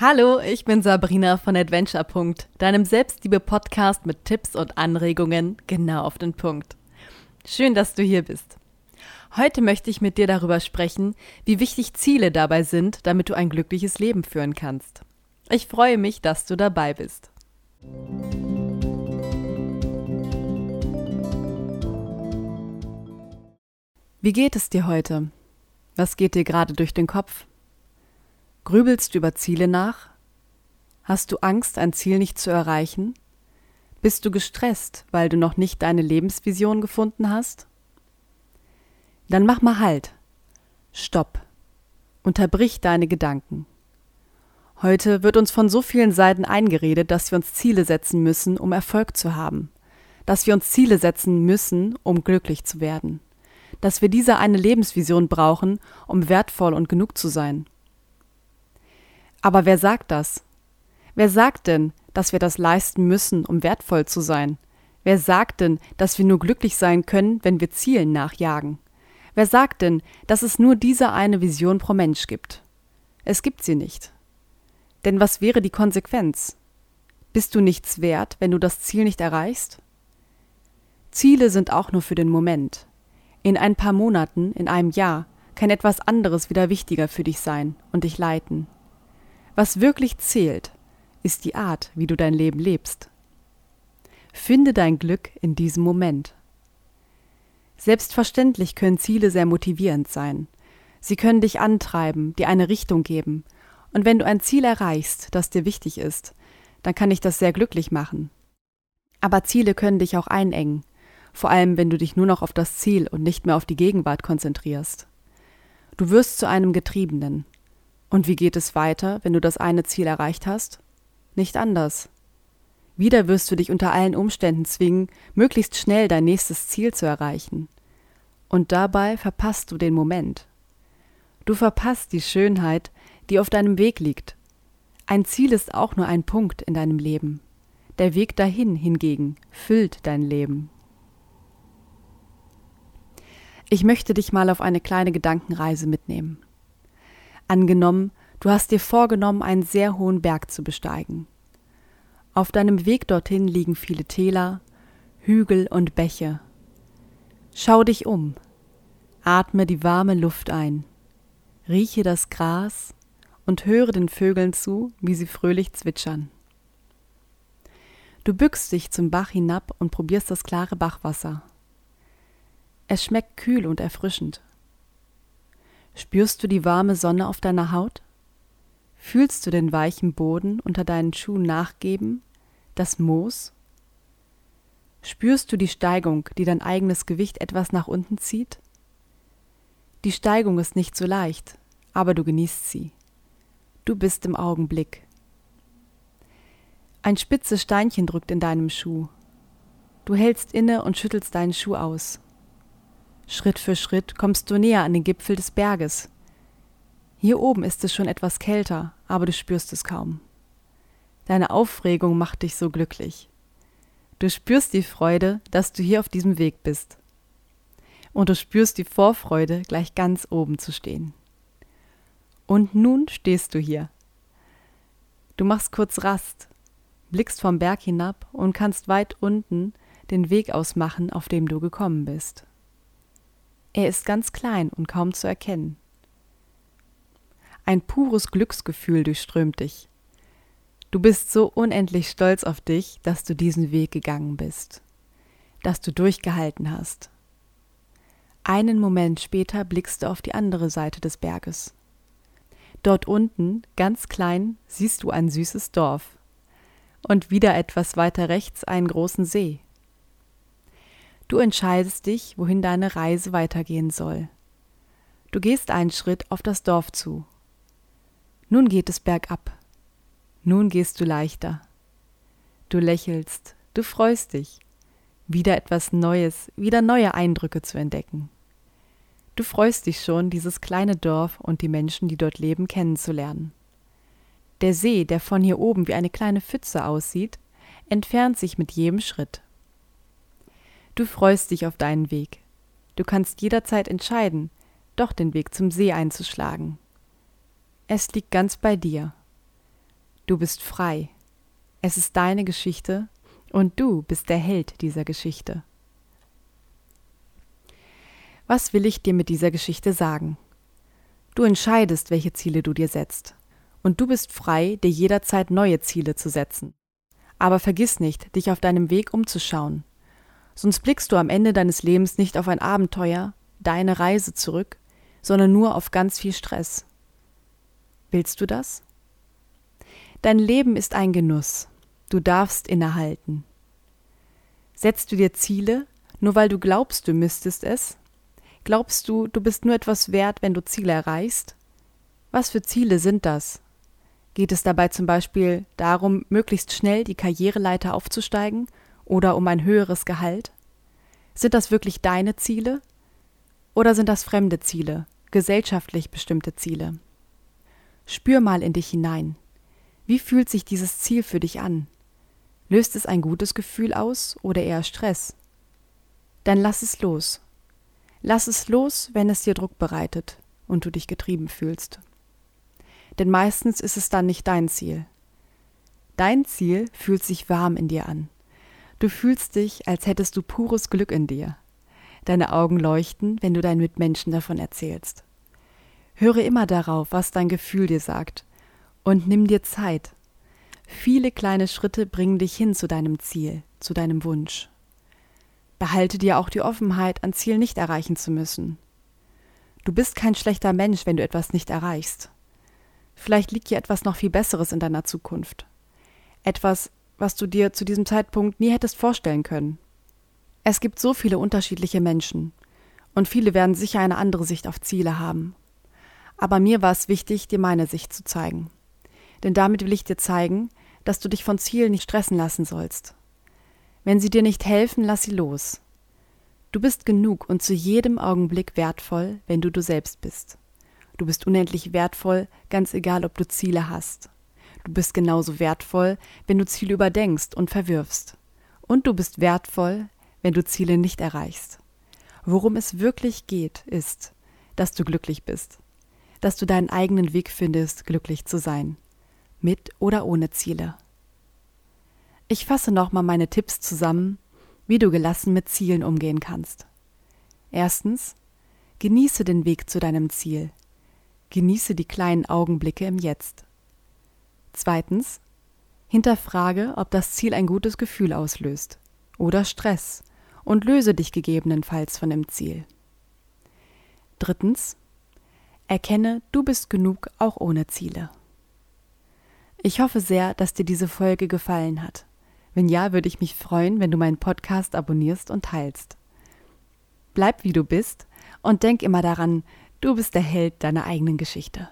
Hallo, ich bin Sabrina von Adventure. deinem Selbstliebe-Podcast mit Tipps und Anregungen genau auf den Punkt. Schön, dass du hier bist. Heute möchte ich mit dir darüber sprechen, wie wichtig Ziele dabei sind, damit du ein glückliches Leben führen kannst. Ich freue mich, dass du dabei bist. Wie geht es dir heute? Was geht dir gerade durch den Kopf? Grübelst du über Ziele nach? Hast du Angst, ein Ziel nicht zu erreichen? Bist du gestresst, weil du noch nicht deine Lebensvision gefunden hast? Dann mach mal Halt. Stopp. Unterbrich deine Gedanken. Heute wird uns von so vielen Seiten eingeredet, dass wir uns Ziele setzen müssen, um Erfolg zu haben, dass wir uns Ziele setzen müssen, um glücklich zu werden, dass wir diese eine Lebensvision brauchen, um wertvoll und genug zu sein. Aber wer sagt das? Wer sagt denn, dass wir das leisten müssen, um wertvoll zu sein? Wer sagt denn, dass wir nur glücklich sein können, wenn wir Zielen nachjagen? Wer sagt denn, dass es nur diese eine Vision pro Mensch gibt? Es gibt sie nicht. Denn was wäre die Konsequenz? Bist du nichts wert, wenn du das Ziel nicht erreichst? Ziele sind auch nur für den Moment. In ein paar Monaten, in einem Jahr, kann etwas anderes wieder wichtiger für dich sein und dich leiten. Was wirklich zählt, ist die Art, wie du dein Leben lebst. Finde dein Glück in diesem Moment. Selbstverständlich können Ziele sehr motivierend sein. Sie können dich antreiben, dir eine Richtung geben. Und wenn du ein Ziel erreichst, das dir wichtig ist, dann kann dich das sehr glücklich machen. Aber Ziele können dich auch einengen, vor allem wenn du dich nur noch auf das Ziel und nicht mehr auf die Gegenwart konzentrierst. Du wirst zu einem Getriebenen, und wie geht es weiter, wenn du das eine Ziel erreicht hast? Nicht anders. Wieder wirst du dich unter allen Umständen zwingen, möglichst schnell dein nächstes Ziel zu erreichen. Und dabei verpasst du den Moment. Du verpasst die Schönheit, die auf deinem Weg liegt. Ein Ziel ist auch nur ein Punkt in deinem Leben. Der Weg dahin hingegen füllt dein Leben. Ich möchte dich mal auf eine kleine Gedankenreise mitnehmen. Angenommen, du hast dir vorgenommen, einen sehr hohen Berg zu besteigen. Auf deinem Weg dorthin liegen viele Täler, Hügel und Bäche. Schau dich um, atme die warme Luft ein, rieche das Gras und höre den Vögeln zu, wie sie fröhlich zwitschern. Du bückst dich zum Bach hinab und probierst das klare Bachwasser. Es schmeckt kühl und erfrischend. Spürst du die warme Sonne auf deiner Haut? Fühlst du den weichen Boden unter deinen Schuhen nachgeben, das Moos? Spürst du die Steigung, die dein eigenes Gewicht etwas nach unten zieht? Die Steigung ist nicht so leicht, aber du genießt sie. Du bist im Augenblick. Ein spitzes Steinchen drückt in deinem Schuh. Du hältst inne und schüttelst deinen Schuh aus. Schritt für Schritt kommst du näher an den Gipfel des Berges. Hier oben ist es schon etwas kälter, aber du spürst es kaum. Deine Aufregung macht dich so glücklich. Du spürst die Freude, dass du hier auf diesem Weg bist. Und du spürst die Vorfreude, gleich ganz oben zu stehen. Und nun stehst du hier. Du machst kurz Rast, blickst vom Berg hinab und kannst weit unten den Weg ausmachen, auf dem du gekommen bist. Er ist ganz klein und kaum zu erkennen. Ein pures Glücksgefühl durchströmt dich. Du bist so unendlich stolz auf dich, dass du diesen Weg gegangen bist, dass du durchgehalten hast. Einen Moment später blickst du auf die andere Seite des Berges. Dort unten, ganz klein, siehst du ein süßes Dorf und wieder etwas weiter rechts einen großen See. Du entscheidest dich, wohin deine Reise weitergehen soll. Du gehst einen Schritt auf das Dorf zu. Nun geht es bergab. Nun gehst du leichter. Du lächelst, du freust dich, wieder etwas Neues, wieder neue Eindrücke zu entdecken. Du freust dich schon, dieses kleine Dorf und die Menschen, die dort leben, kennenzulernen. Der See, der von hier oben wie eine kleine Pfütze aussieht, entfernt sich mit jedem Schritt. Du freust dich auf deinen Weg. Du kannst jederzeit entscheiden, doch den Weg zum See einzuschlagen. Es liegt ganz bei dir. Du bist frei. Es ist deine Geschichte und du bist der Held dieser Geschichte. Was will ich dir mit dieser Geschichte sagen? Du entscheidest, welche Ziele du dir setzt. Und du bist frei, dir jederzeit neue Ziele zu setzen. Aber vergiss nicht, dich auf deinem Weg umzuschauen. Sonst blickst du am Ende deines Lebens nicht auf ein Abenteuer, deine Reise zurück, sondern nur auf ganz viel Stress. Willst du das? Dein Leben ist ein Genuss. Du darfst innehalten. Setzt du dir Ziele, nur weil du glaubst, du müsstest es? Glaubst du, du bist nur etwas wert, wenn du Ziele erreichst? Was für Ziele sind das? Geht es dabei zum Beispiel darum, möglichst schnell die Karriereleiter aufzusteigen oder um ein höheres Gehalt? Sind das wirklich deine Ziele? Oder sind das fremde Ziele, gesellschaftlich bestimmte Ziele? Spür mal in dich hinein. Wie fühlt sich dieses Ziel für dich an? Löst es ein gutes Gefühl aus oder eher Stress? Dann lass es los. Lass es los, wenn es dir Druck bereitet und du dich getrieben fühlst. Denn meistens ist es dann nicht dein Ziel. Dein Ziel fühlt sich warm in dir an. Du fühlst dich, als hättest du pures Glück in dir. Deine Augen leuchten, wenn du deinen Mitmenschen davon erzählst. Höre immer darauf, was dein Gefühl dir sagt, und nimm dir Zeit, Viele kleine Schritte bringen dich hin zu deinem Ziel, zu deinem Wunsch. Behalte dir auch die Offenheit, ein Ziel nicht erreichen zu müssen. Du bist kein schlechter Mensch, wenn du etwas nicht erreichst. Vielleicht liegt ja etwas noch viel Besseres in deiner Zukunft. Etwas, was du dir zu diesem Zeitpunkt nie hättest vorstellen können. Es gibt so viele unterschiedliche Menschen, und viele werden sicher eine andere Sicht auf Ziele haben. Aber mir war es wichtig, dir meine Sicht zu zeigen. Denn damit will ich dir zeigen, dass du dich von Zielen nicht stressen lassen sollst. Wenn sie dir nicht helfen, lass sie los. Du bist genug und zu jedem Augenblick wertvoll, wenn du du selbst bist. Du bist unendlich wertvoll, ganz egal, ob du Ziele hast. Du bist genauso wertvoll, wenn du Ziele überdenkst und verwirfst. Und du bist wertvoll, wenn du Ziele nicht erreichst. Worum es wirklich geht, ist, dass du glücklich bist, dass du deinen eigenen Weg findest, glücklich zu sein mit oder ohne Ziele. Ich fasse nochmal meine Tipps zusammen, wie du gelassen mit Zielen umgehen kannst. Erstens, genieße den Weg zu deinem Ziel. Genieße die kleinen Augenblicke im Jetzt. Zweitens, hinterfrage, ob das Ziel ein gutes Gefühl auslöst oder Stress und löse dich gegebenenfalls von dem Ziel. Drittens, erkenne, du bist genug auch ohne Ziele. Ich hoffe sehr, dass dir diese Folge gefallen hat. Wenn ja, würde ich mich freuen, wenn du meinen Podcast abonnierst und teilst. Bleib wie du bist und denk immer daran, du bist der Held deiner eigenen Geschichte.